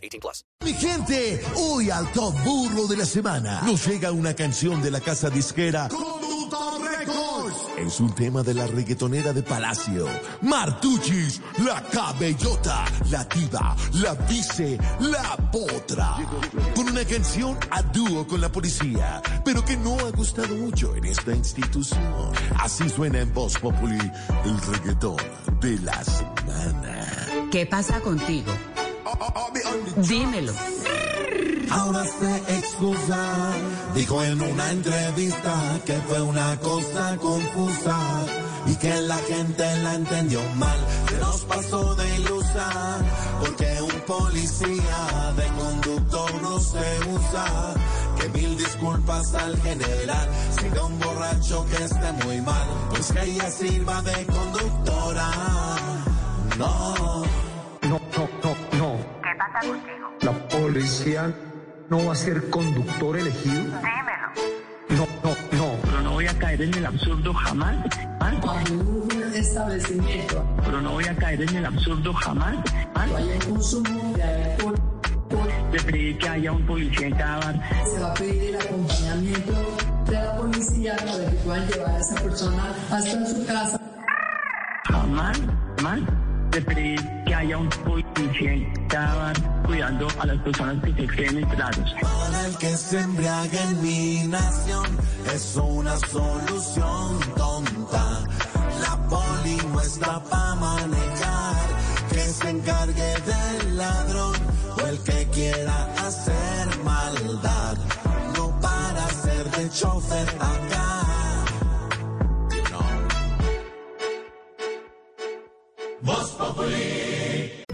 18 plus. Mi gente, hoy al top burro de la semana nos llega una canción de la casa disquera Conductor Records. Es un tema de la reggaetonera de Palacio. Martuchis, la cabellota, la diva, la vice, la potra. Con una canción a dúo con la policía, pero que no ha gustado mucho en esta institución. Así suena en Voz Populi el reggaetón de la semana. ¿Qué pasa contigo? Dímelo. Ahora se excusa, dijo en una entrevista que fue una cosa confusa y que la gente la entendió mal. Se nos pasó de ilusa porque un policía de conductor no se usa. Que mil disculpas al general, siga un borracho que esté muy mal, pues que ella sirva de conductora. No va a ser conductor elegido. Dímelo. No, no, no. Pero no voy a caer en el absurdo jamás. ¿ah? ningún establecimiento Pero no voy a caer en el absurdo jamás. ¿ah? consumo de alcohol, De pedir que haya un policía en cada bar. se va a pedir el acompañamiento de la policía para que puedan llevar a esa persona hasta su casa. Jamás, jamás. De pedir que haya un policía bar cuidando a las personas que se creen enterados. Para el que se embriaga en mi nación es una solución tonta. La poli no está para manejar, que se encargue del ladrón o el que quiera hacer maldad. No para ser de chofer acá.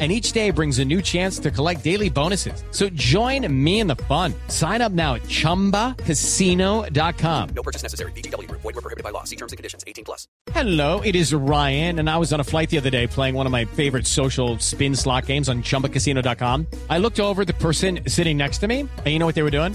and each day brings a new chance to collect daily bonuses. So join me in the fun. Sign up now at ChumbaCasino.com. No purchase necessary. BGW. Void were prohibited by law. See terms and conditions. 18 plus. Hello, it is Ryan, and I was on a flight the other day playing one of my favorite social spin slot games on ChumbaCasino.com. I looked over at the person sitting next to me, and you know what they were doing?